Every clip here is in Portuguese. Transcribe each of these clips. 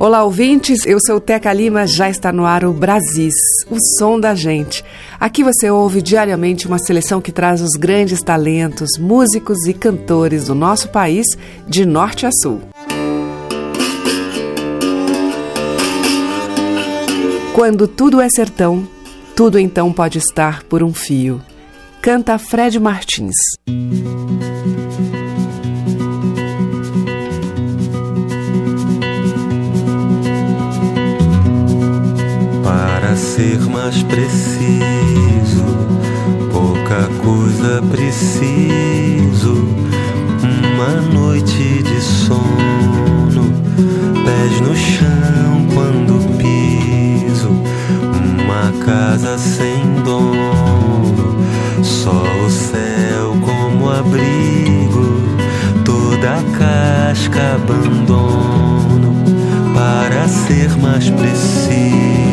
Olá, ouvintes. Eu sou Teca Lima. Já está no ar o Brasis, o som da gente. Aqui você ouve diariamente uma seleção que traz os grandes talentos, músicos e cantores do nosso país, de norte a sul. Quando tudo é sertão, tudo então pode estar por um fio. Canta Fred Martins. Para mais preciso, pouca coisa preciso. Uma noite de sono, pés no chão quando piso. Uma casa sem dono, só o céu como abrigo. Toda a casca abandono para ser mais preciso.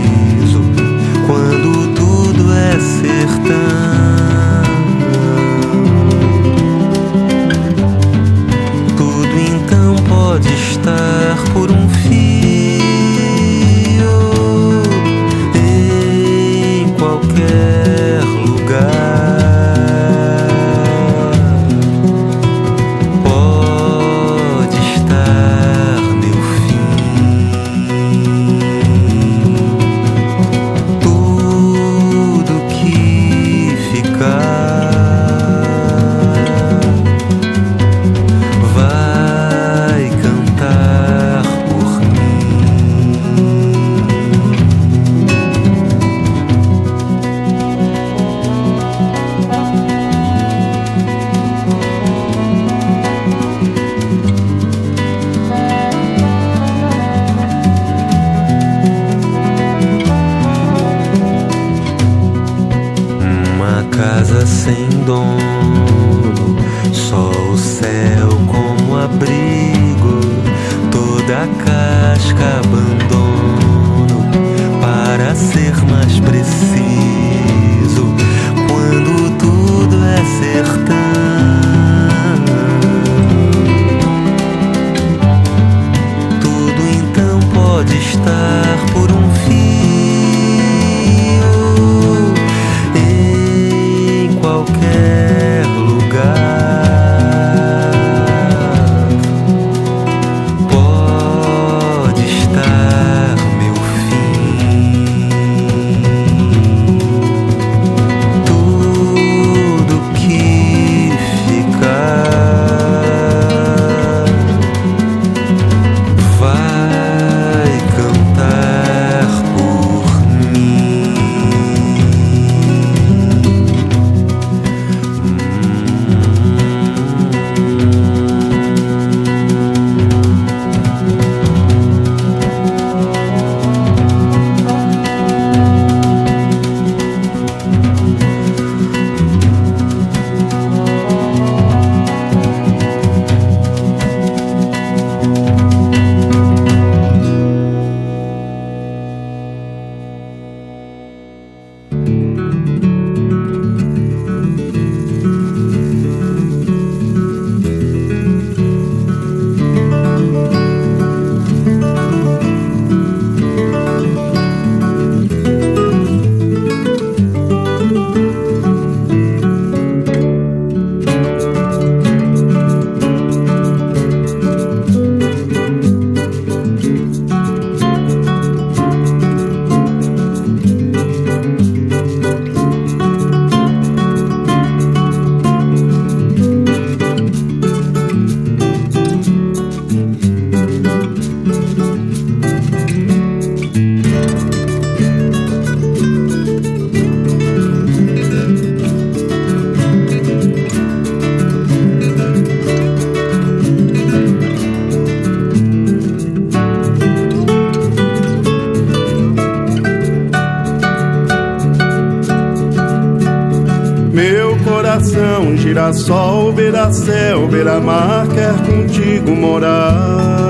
Girassol, beira-céu, beira-mar, quer contigo morar.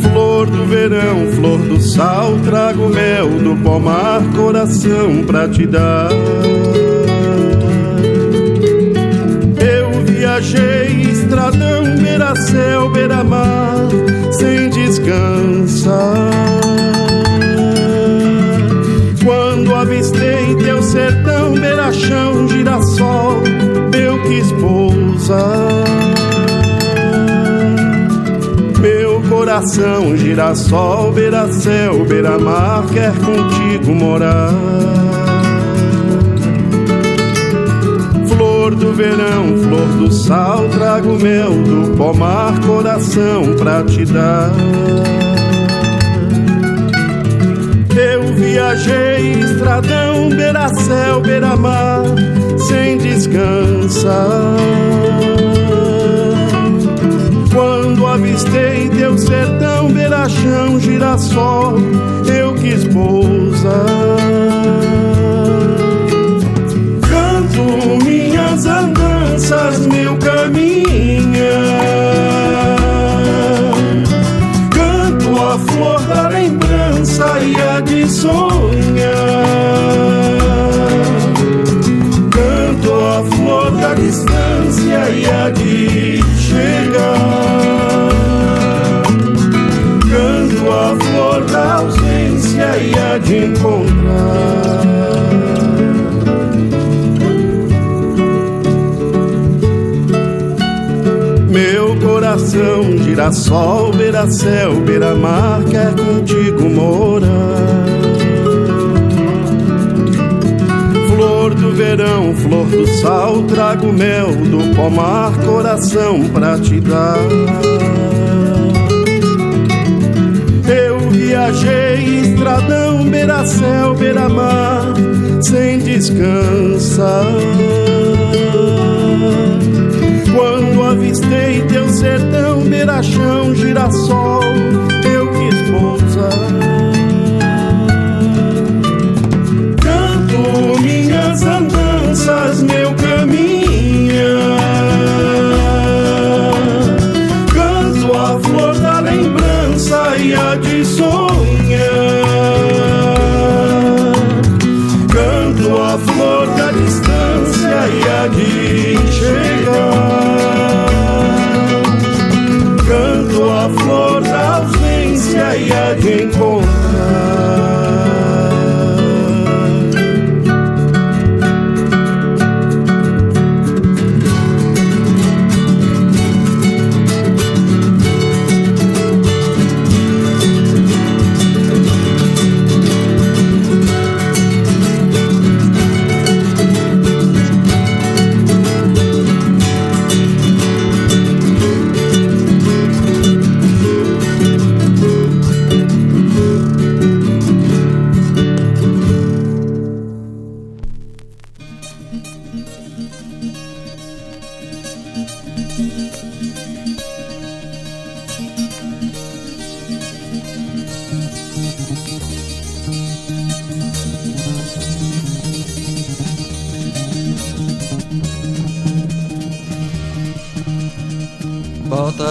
Flor do verão, flor do sal, trago mel do pomar, coração pra te dar. Eu viajei, estradão, beira-céu, beira-mar, sem descansar. Beira-chão, girassol, eu quis pousar. Meu coração, girassol, beira-céu, beira-mar, quer contigo morar. Flor do verão, flor do sal, trago mel do pomar, coração pra te dar. viajei estradão, beira-céu, beira-mar, sem descansar. Quando avistei teu sertão, beira-chão, girassol, eu quis pousar. Canto minhas andanças, meu caminhar flor da lembrança e a de sonhar. De chegar. Canto a flor da ausência e a de encontrar. coração, girassol, beira-céu, beira-mar, quer contigo morar. Verão, flor do sal, trago mel do pomar, coração pra te dar. Eu viajei estradão, beira-céu, beira-mar, sem descansar quando avistei teu sertão, beira-chão, girassol,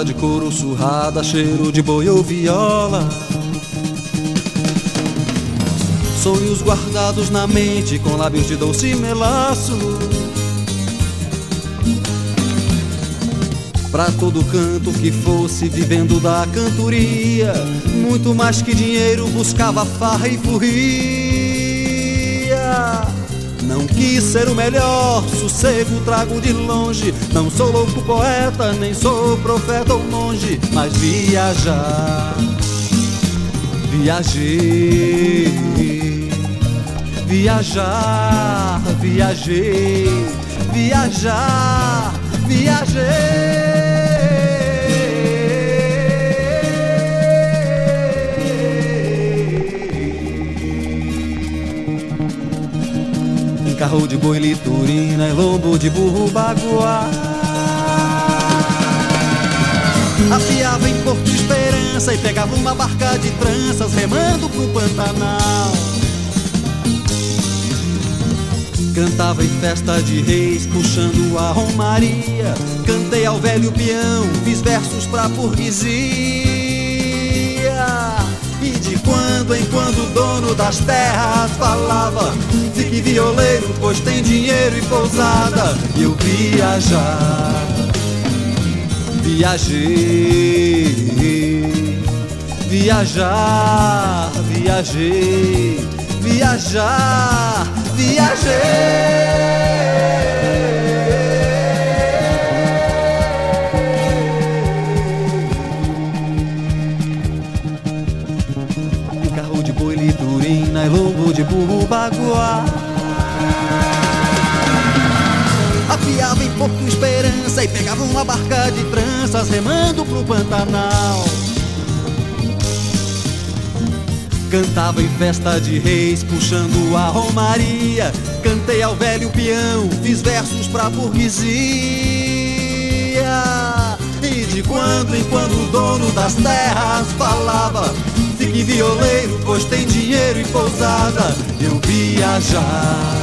de couro surrada, cheiro de boi ou viola. Sonhos guardados na mente com lábios de doce melaço. Pra todo canto que fosse vivendo da cantoria, muito mais que dinheiro buscava farra e furria. Não quis ser o melhor, sossego trago de longe. Não sou louco poeta, nem sou profeta ou monge, mas viajar, viajei, viajar, viajei, viajar, viajei. Carro de boi liturina e lombo de burro baguá. Afiava em Porto Esperança e pegava uma barca de tranças remando pro Pantanal. Cantava em festa de reis, puxando a romaria. Cantei ao velho peão, fiz versos pra burguesia. E de quando em quando o dono das terras falava: Fique violeiro, pois tem dinheiro e pousada. E eu viajar, viajei, viajar, viajei, viajar, viajei. De burro baguá. Afiava em Porto Esperança e pegava uma barca de tranças remando pro Pantanal. Cantava em festa de reis, puxando a romaria. Cantei ao velho peão, fiz versos pra burguesia. E de quando em quando o dono das terras falava Fique violeiro, pois tem dinheiro e pousada. Eu viajar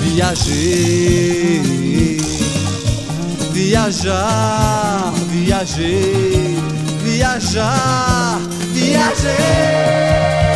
Viajei. Viajar, viajei. Viajar, viajei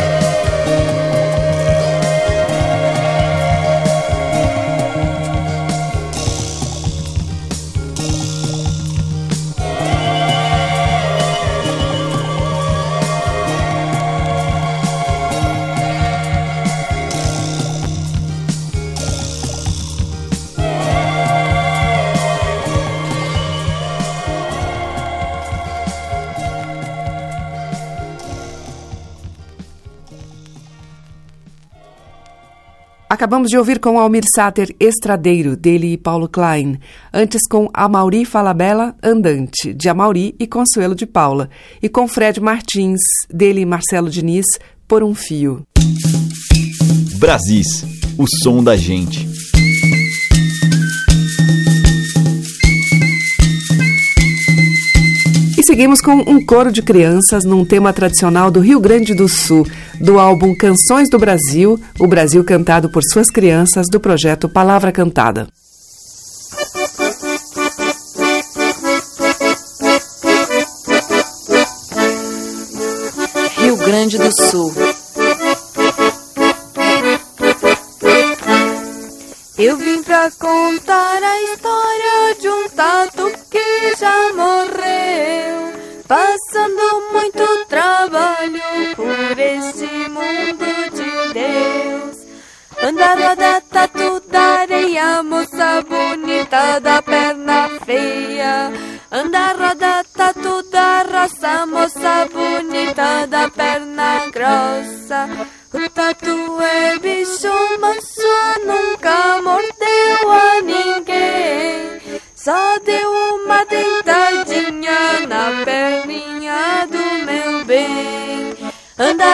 Acabamos de ouvir com Almir Sater Estradeiro, dele e Paulo Klein. Antes com Amauri Falabella Andante, de Amauri e Consuelo de Paula. E com Fred Martins, dele e Marcelo Diniz, Por um Fio. Brasis, o som da gente. Seguimos com um coro de crianças num tema tradicional do Rio Grande do Sul, do álbum Canções do Brasil, o Brasil cantado por suas crianças, do projeto Palavra Cantada. Rio Grande do Sul. Eu vim pra contar a história de um tato que já morreu, passando muito trabalho por este mundo de Deus. Anda, roda, tatu da areia, moça bonita da perna feia. Anda, roda, tatu da raça, moça bonita da perna grossa. O tatu é bicho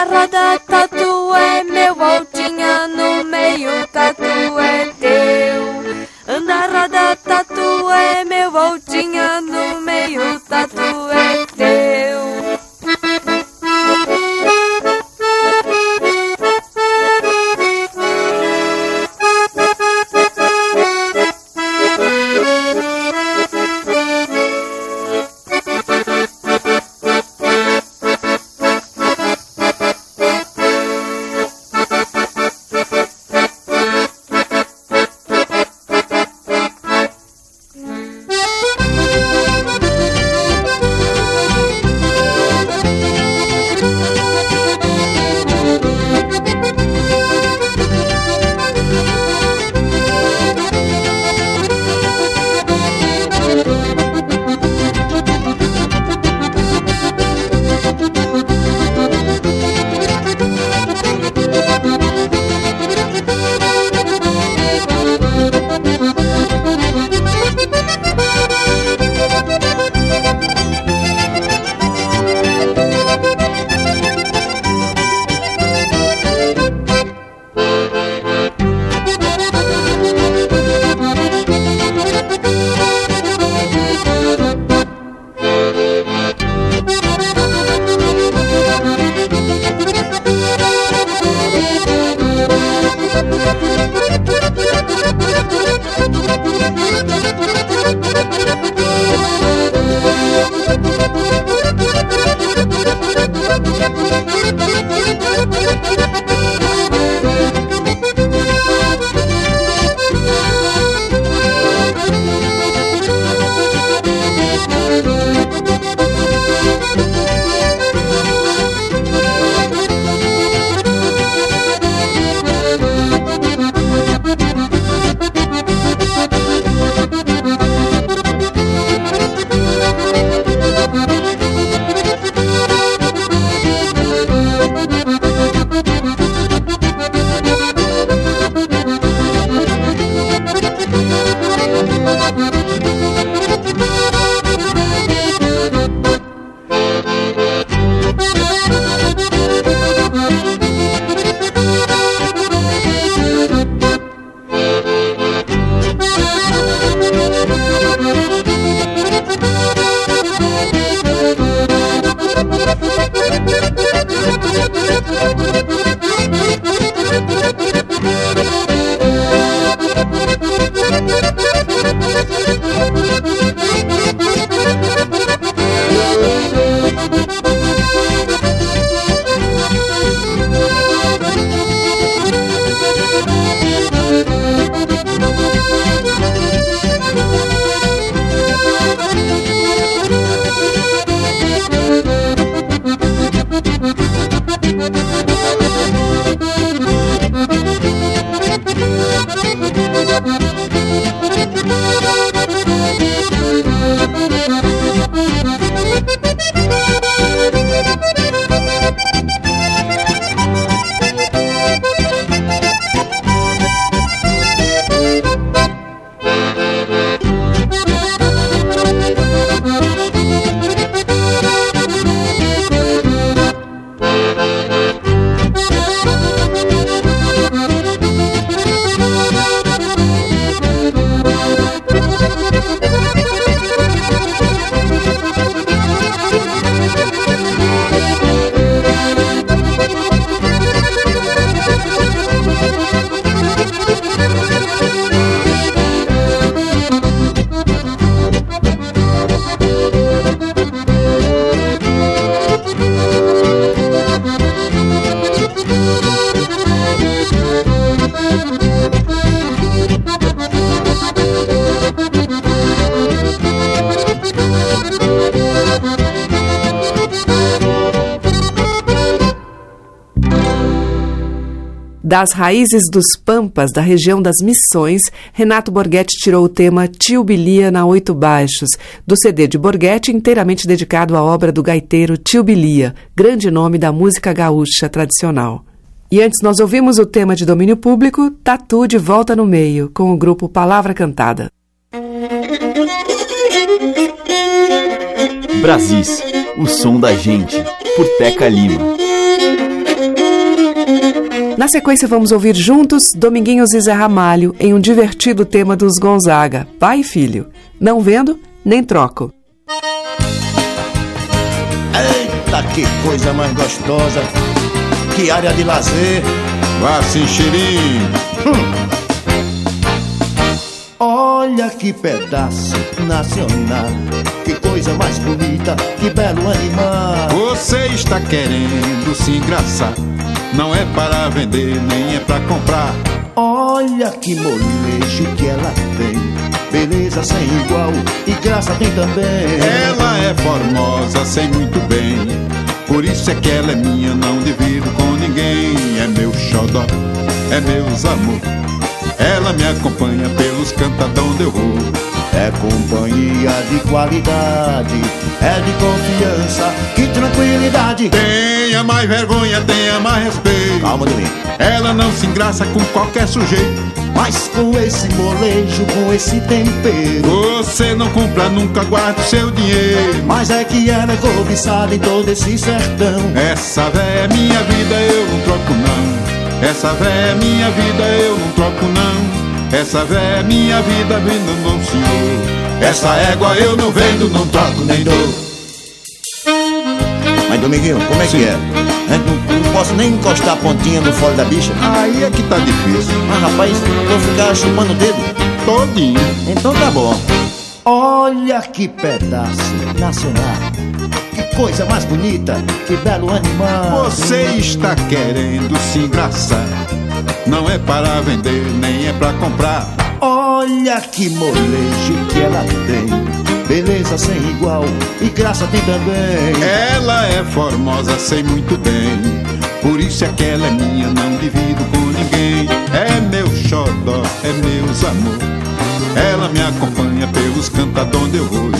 Anda, roda, tatu é meu, altinha no meio, Das raízes dos Pampas, da região das Missões, Renato Borghetti tirou o tema Tio Bilia na Oito Baixos, do CD de Borghetti, inteiramente dedicado à obra do gaiteiro Tio Bilia, grande nome da música gaúcha tradicional. E antes nós ouvimos o tema de domínio público, Tatu de Volta no Meio, com o grupo Palavra Cantada. Brasis, o som da gente, por Teca Lima. Na sequência, vamos ouvir juntos Dominguinhos e Zé Ramalho em um divertido tema dos Gonzaga, pai e filho. Não vendo, nem troco. Eita, que coisa mais gostosa! Que área de lazer! Vá se! Hum. Olha que pedaço nacional! Que coisa mais bonita, que belo animal! Você está querendo se engraçar não é para vender, nem é para comprar. Olha que molejo que ela tem. Beleza sem igual e graça tem também. Ela é formosa, sei muito bem. Por isso é que ela é minha, não divido com ninguém. É meu xodó, é meus amor. Ela me acompanha pelos cantos onde eu vou. É companhia de qualidade, é de confiança, que tranquilidade. Tenha mais vergonha, tenha mais respeito. Calma, Domingo. Ela não se engraça com qualquer sujeito. Mas com esse molejo, com esse tempero Você não compra, nunca guarda o seu dinheiro Mas é que ela é cobiçada em todo esse sertão Essa véia é minha vida, eu não troco não Essa véia é minha vida, eu não troco não essa véia é minha vida, vendo não senhor. Essa égua eu não vendo, não troco nem dou. Mas Dominguinho, como é Sim. que é? Não, não, posso nem encostar a pontinha no fole da bicha? Aí é que tá difícil. Mas rapaz, vou ficar chupando o dedo? Todinho. Então tá bom. Olha que pedaço nacional. Coisa mais bonita, que belo animal. Você está querendo se engraçar não é para vender, nem é para comprar. Olha que molejo que ela tem. Beleza sem igual e graça tem também. Ela é formosa, sei muito bem. Por isso é que ela é minha, não divido com ninguém. É meu xodó, é meus amor. Ela me acompanha pelos cantos onde eu vou,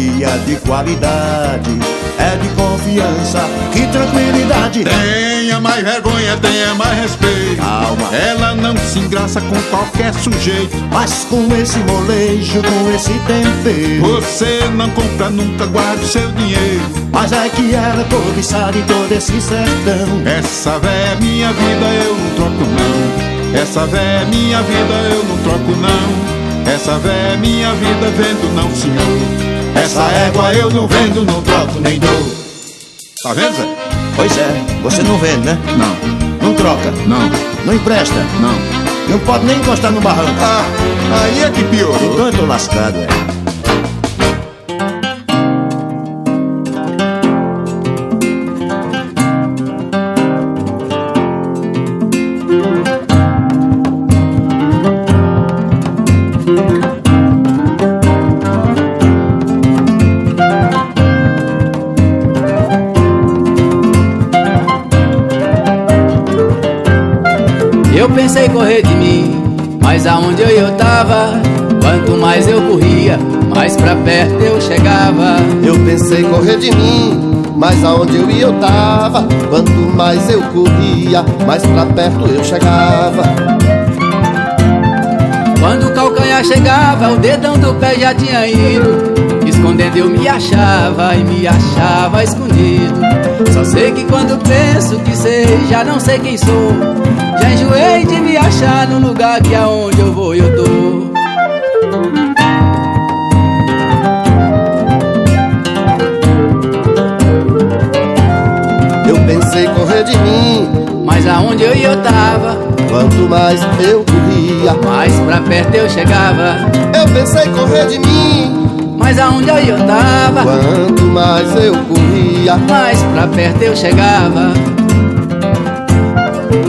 companhia de qualidade é de confiança, que tranquilidade. Tenha mais vergonha, tenha mais respeito. Calma. Ela não se engraça com qualquer sujeito. Mas com esse molejo, com esse tempero. Você não compra, nunca guarda o seu dinheiro. Mas é que ela é cobiçada em todo esse sertão. Essa véia é minha vida, eu não troco não. Essa véia é minha vida, eu não troco não. Essa véia é minha vida, vendo não, senhor. Essa égua eu não vendo, não troco nem dou. Tá vendo, Zé? Pois é, você não vende, né? Não, Não troca, não, não empresta, não. não pode nem encostar no barranco. Ah, aí é que piorou. Então eu tô lascado, é. Pensei correr de mim, mas aonde eu tava, quanto mais eu corria, mais pra perto eu chegava. Eu pensei correr de mim, mas aonde eu ia eu tava. Quanto mais eu corria, mais pra perto eu chegava. Quando o calcanhar chegava, o dedão do pé já tinha ido. Escondendo eu me achava e me achava escondido. Só sei que quando penso que sei, já não sei quem sou. Já enjoei de me achar no lugar que aonde eu vou eu tô. Eu pensei correr de mim, Mas aonde eu ia eu tava, quanto mais eu corria. mais pra perto eu chegava. Eu pensei correr de mim, Mas aonde eu tava, quanto mais eu corria. mais pra perto eu chegava.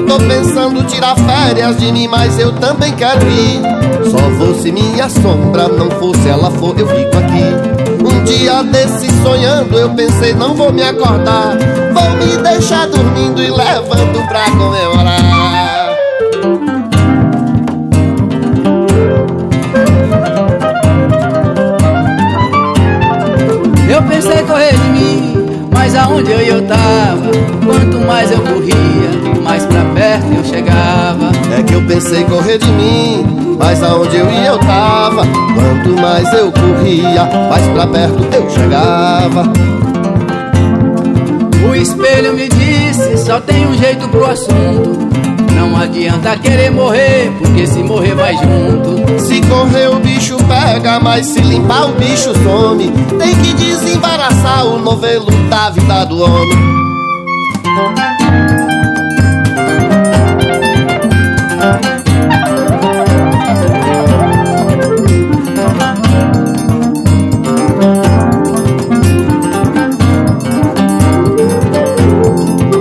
Tô pensando tirar férias de mim, mas eu também quero ir. Só fosse minha sombra, não fosse ela for, eu fico aqui. Um dia desse sonhando, eu pensei, não vou me acordar. Vou me deixar dormindo e levando pra comemorar. Eu pensei correr de mim, mas aonde eu ia eu tava. Quanto mais eu corria, mais pra perto eu chegava. É que eu pensei correr de mim, mas aonde eu ia eu tava. Quanto mais eu corria, mais pra perto eu chegava. O espelho me disse, só tem um jeito pro assunto. Não adianta querer morrer, porque se morrer vai junto. Mas se limpar o bicho some. Tem que desembaraçar o novelo da vida do homem.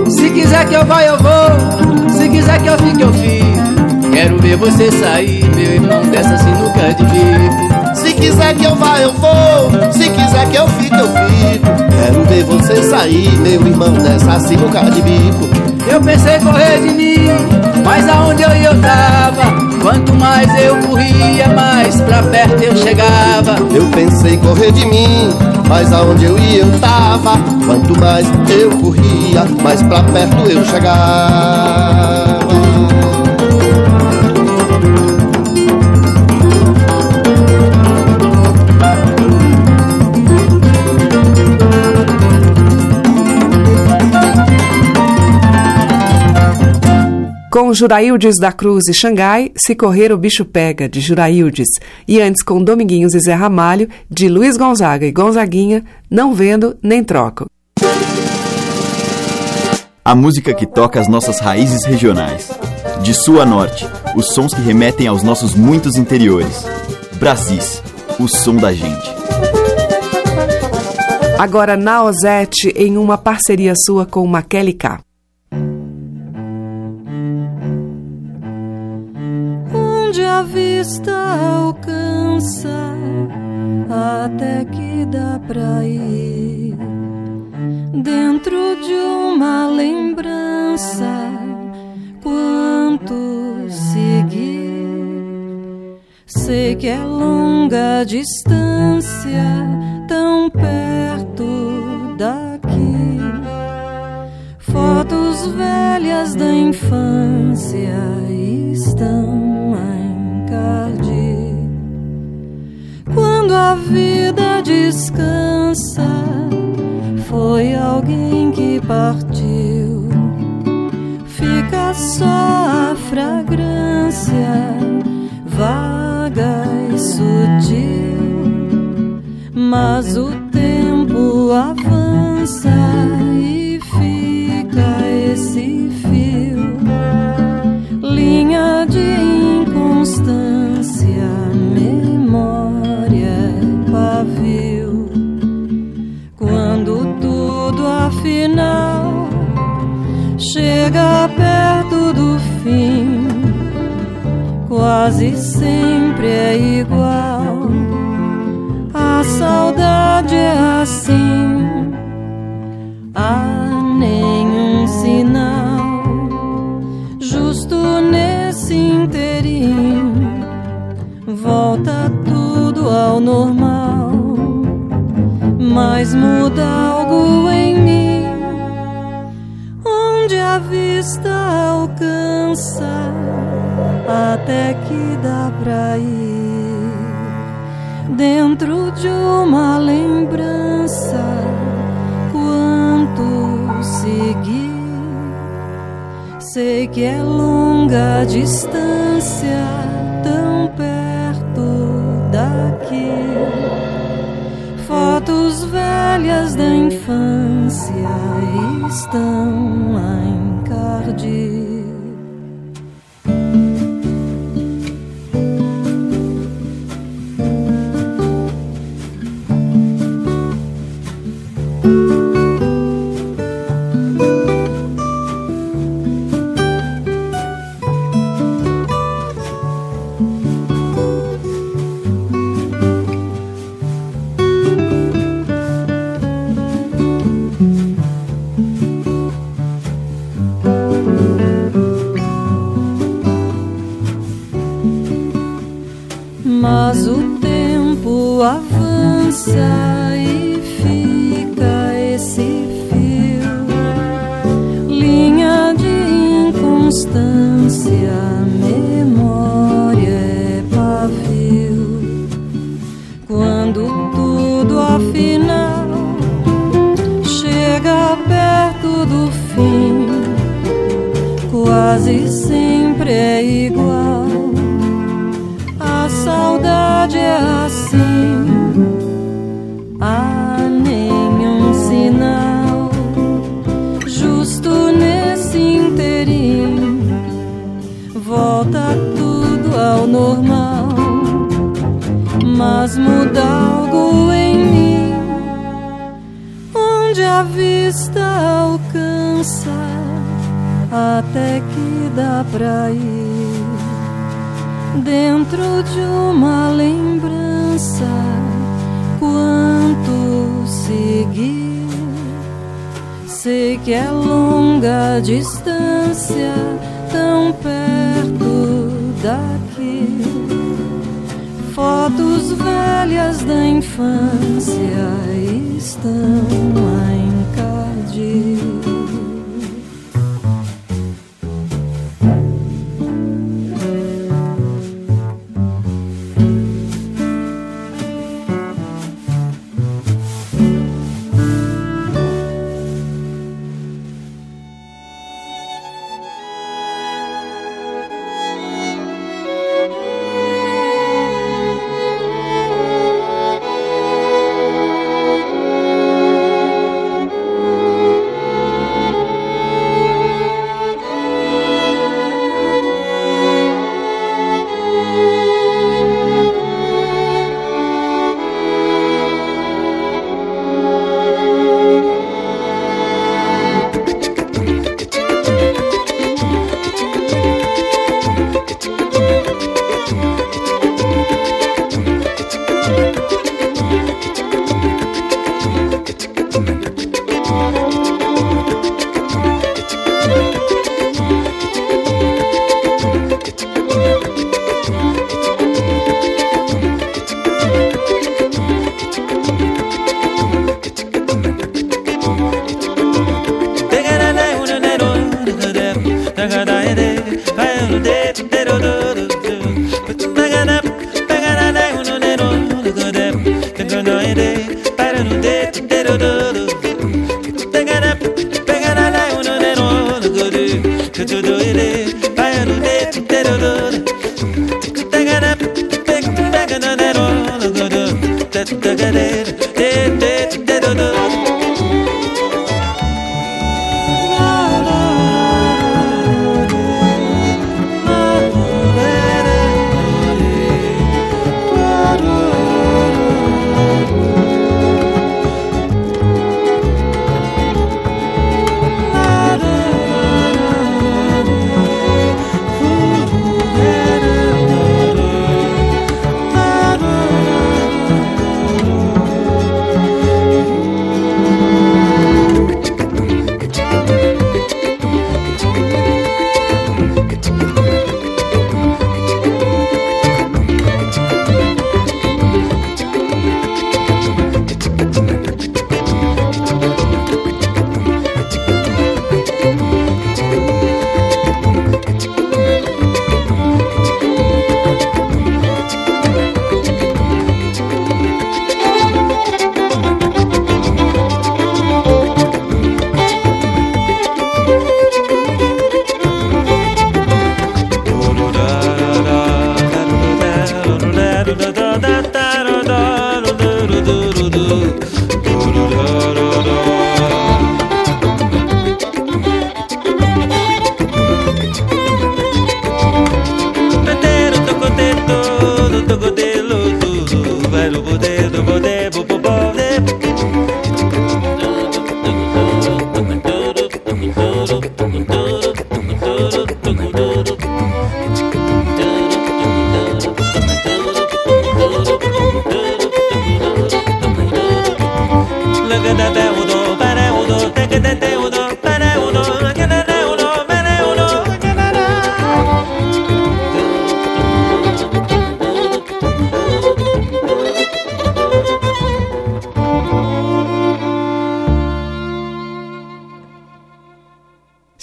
Se quiser que eu vá, eu vou. Se quiser que eu fique, eu fico. Quero ver você sair, meu irmão, dessa sinuca de bico. Se quiser que eu vá, eu vou. Se quiser que eu fique, eu fico. Quero ver você sair, meu irmão, dessa sinuca de bico. Eu pensei correr de mim, mas aonde eu ia eu tava. Quanto mais eu corria, mais pra perto eu chegava. Eu pensei correr de mim, mas aonde eu ia eu tava. Quanto mais eu corria, mais pra perto eu chegava. Com Juraildes da Cruz e Xangai, Se Correr o Bicho Pega, de Juraildes. E antes com Dominguinhos e Zé Ramalho, de Luiz Gonzaga e Gonzaguinha, Não Vendo Nem Troco. A música que toca as nossas raízes regionais. De sul a norte, os sons que remetem aos nossos muitos interiores. Brasis, o som da gente. Agora na Ozete, em uma parceria sua com Maquele K. a vista alcança, até que dá pra ir dentro de uma lembrança. Quanto seguir, sei que é longa distância, tão perto daqui. Fotos velhas da infância estão Quando a vida descansa, foi alguém que partiu. Fica só a fragrância, vaga e sutil. Mas o tempo avança chega perto do fim, quase sempre é igual. A saudade é assim, há nenhum sinal, justo nesse inteirinho, volta tudo ao normal, mas muda algo vista alcança, até que dá pra ir dentro de uma lembrança. Quanto seguir, sei que é longa a distância, tão perto daqui. Fotos velhas da infância estão a encardir. Avança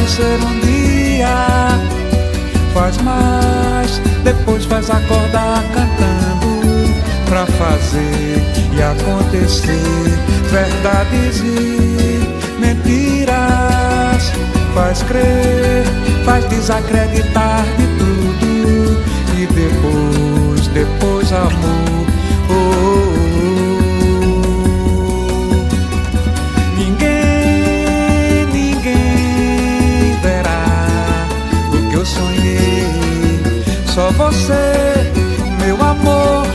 Parecer um dia. Faz mais, depois faz acordar cantando pra fazer e acontecer verdades e mentiras. Faz crer, faz desacreditar de tudo e depois, depois amor. Oh, você, meu amor.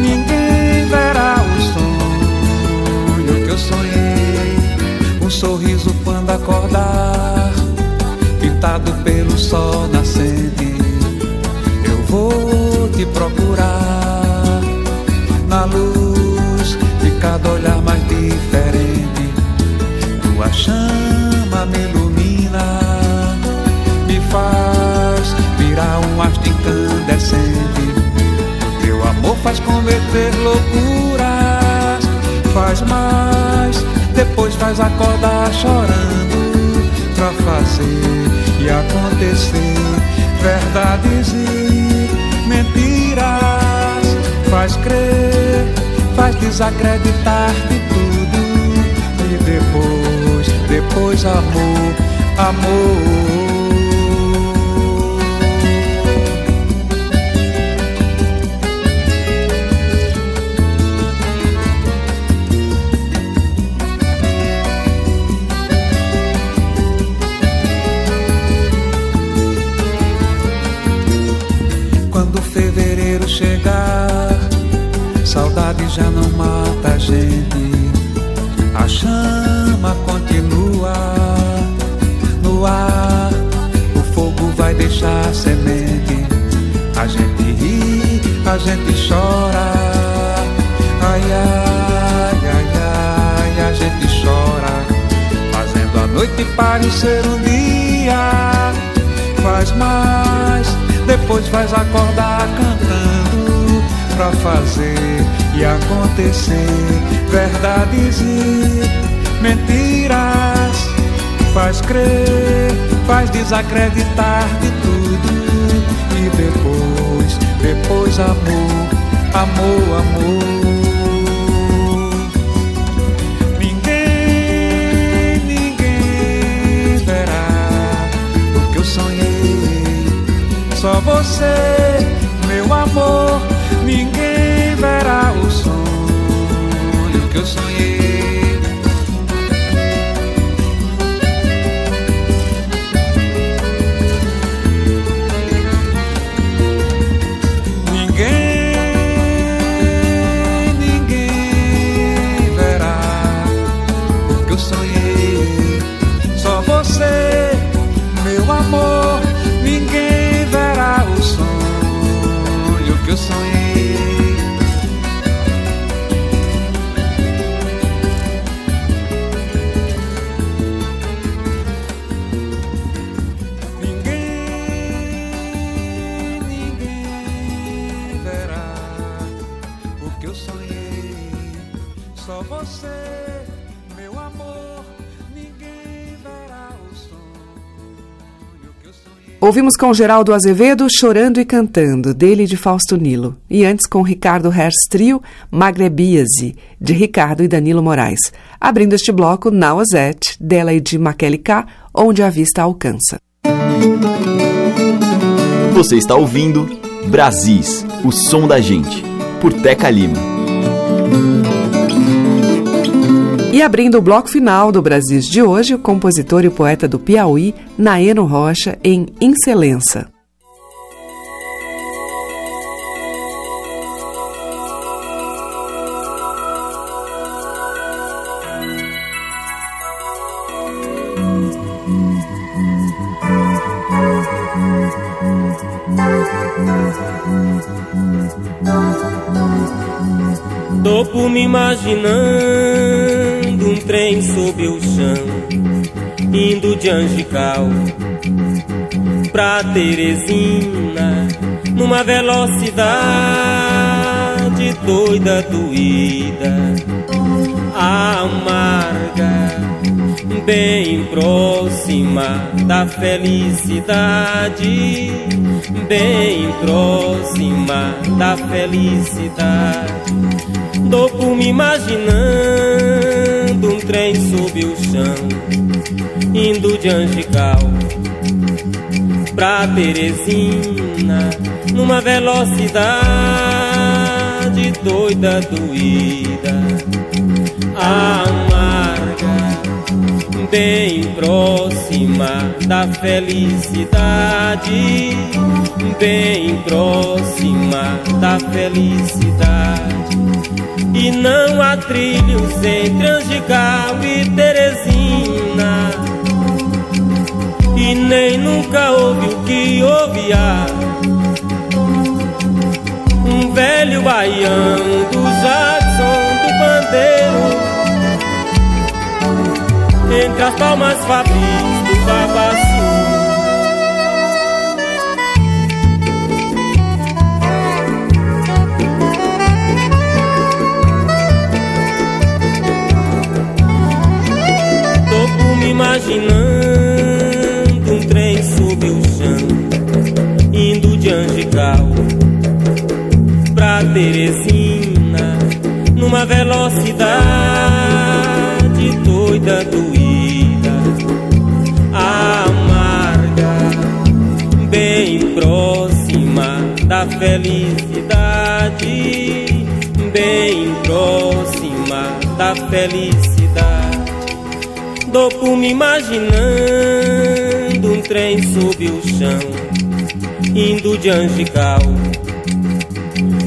Ninguém verá o sonho que eu sonhei. Um sorriso quando acordar, pintado pelo sol nascente. Eu vou te procurar na luz de cada olhar mais diferente. Tua chama me ilumina, me faz virar um astro incandescente. Teu amor faz converter loucuras, faz mais, depois faz acordar chorando pra fazer e acontecer verdades e mentiras. Faz crer, faz desacreditar de tudo e depois, depois amor, amor. Gente. A chama continua no ar, o fogo vai deixar semente. A gente ri, a gente chora. Ai, ai, ai, ai, a gente chora. Fazendo a noite parecer um dia. Faz mais, depois faz acordar cantando pra fazer e acontecer verdades e mentiras. Faz crer, faz desacreditar de tudo e depois, depois amor, amor, amor. Ninguém, ninguém verá o que eu sonhei. Só você, Ouvimos com Geraldo Azevedo Chorando e Cantando, dele de Fausto Nilo. E antes com Ricardo Hertz Trio, Magrebíase, de Ricardo e Danilo Moraes. Abrindo este bloco, Nauazete, dela e de Maquele K, Onde a Vista Alcança. Você está ouvindo Brasis, o som da gente, por Teca Lima. E abrindo o bloco final do Brasis de hoje, o compositor e poeta do Piauí, Naeno Rocha, em Incelença. Tô por me imaginando sob o chão, indo de Angical pra Teresina, numa velocidade doida, doída, amarga, bem próxima da felicidade, bem próxima da felicidade. Tô por me imaginando trem sob o chão, indo de Angical pra Teresina, numa velocidade doida, doída, amarga, bem próxima da felicidade, bem próxima da felicidade. E não há trilhos entre Angical e Teresina. E nem nunca houve o que houve há. Um velho baiano do Jackson do Bandeiro Entre as palmas fabris do Babaçu imaginando um trem sob o chão, indo de Angical pra Teresina, numa velocidade doida, doída, amarga, bem próxima da felicidade, bem próxima da felicidade. Tô por me imaginando um trem sob o chão, indo de Angical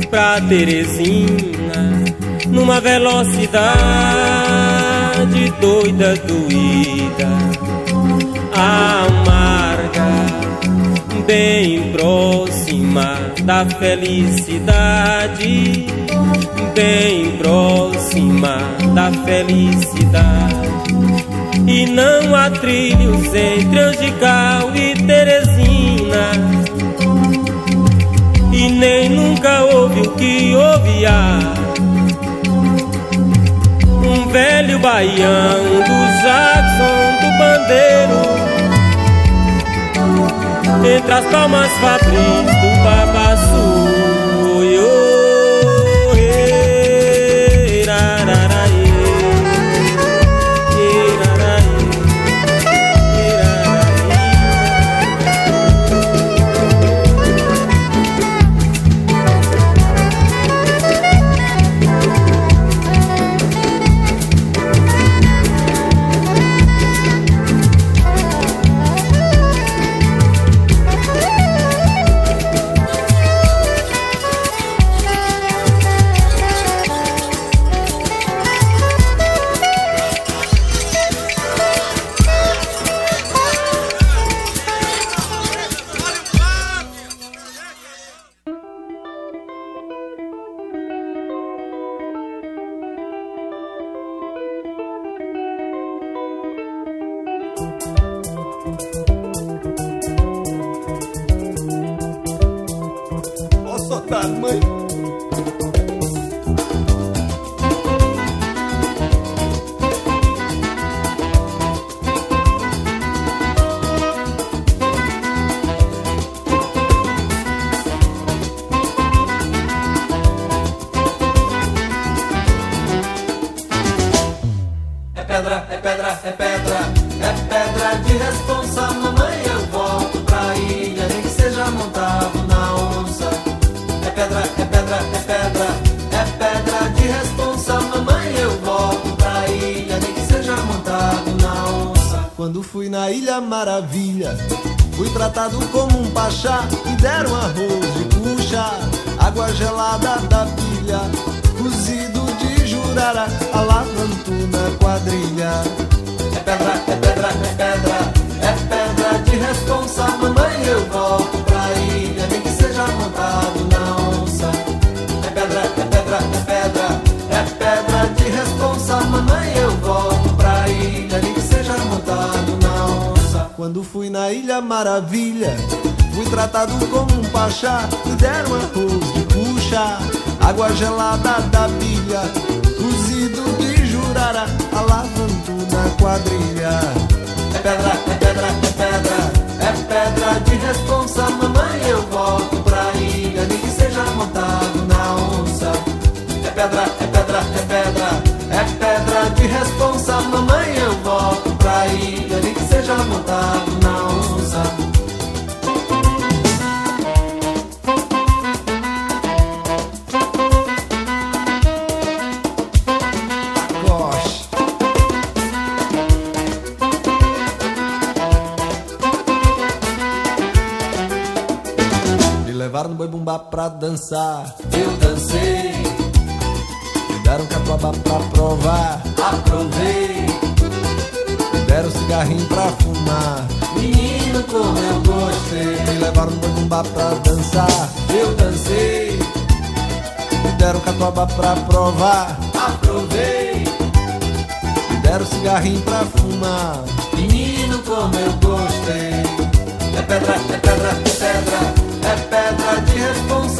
pra Teresina, numa velocidade doida, doída, amarga, bem próxima da felicidade, bem próxima da felicidade. E não há trilhos entre Angical e Teresina. E nem nunca houve o que houve há. Um velho baiano do Jackson do Bandeiro Entre as palmas fabris do Babaçu Maravilha. Fui tratado como um pachá, me deram arroz de puxa, água gelada da pilha, cozido de jurara, alavanto na quadrilha. É pedra, Quando fui na Ilha Maravilha, fui tratado como um pachá, me deram arroz de puxa, água gelada da pilha, cozido de jurara, alavanto na quadrilha. É pedra, é pedra, é pedra, é pedra de responsa, mamãe eu volto pra ilha, nem que seja montado na onça. É pedra, é pedra, é pedra, é pedra de responsa, mamãe eu volto seja montado na onça. Gosh. Me levaram no boi bumbá pra dançar. Eu dancei. Me deram catuaba pra provar. Aprovei. Cigarrinho pra fumar. Menino, como eu gostei. Me levaram no bumbá pra dançar. Eu dancei. Me deram catuaba pra provar. Aprovei. Me deram cigarrinho pra fumar. Menino, como eu gostei. É pedra, é pedra, é pedra, é pedra de responsa,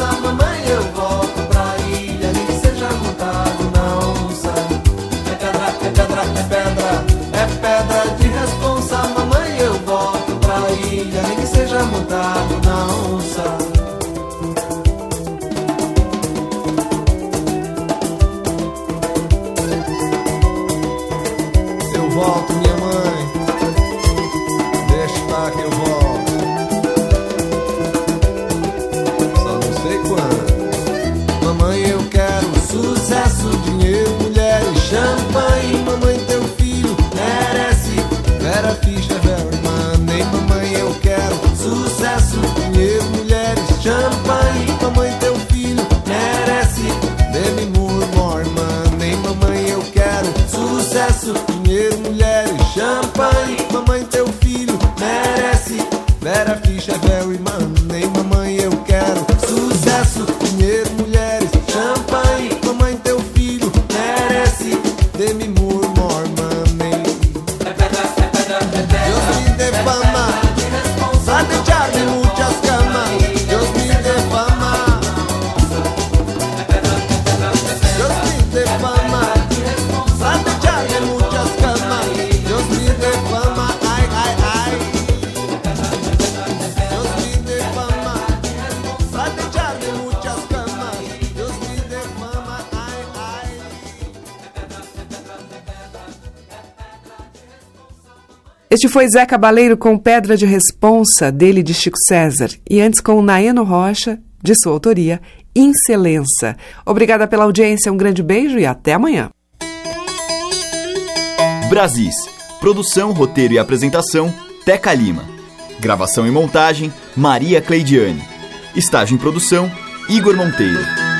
foi Zé Cabaleiro com Pedra de Responsa, dele de Chico César. E antes com Naeno Rocha, de sua autoria, Incelença. Obrigada pela audiência, um grande beijo e até amanhã. Brasis. Produção, roteiro e apresentação, Teca Lima. Gravação e montagem, Maria Cleidiane. Estágio em produção, Igor Monteiro.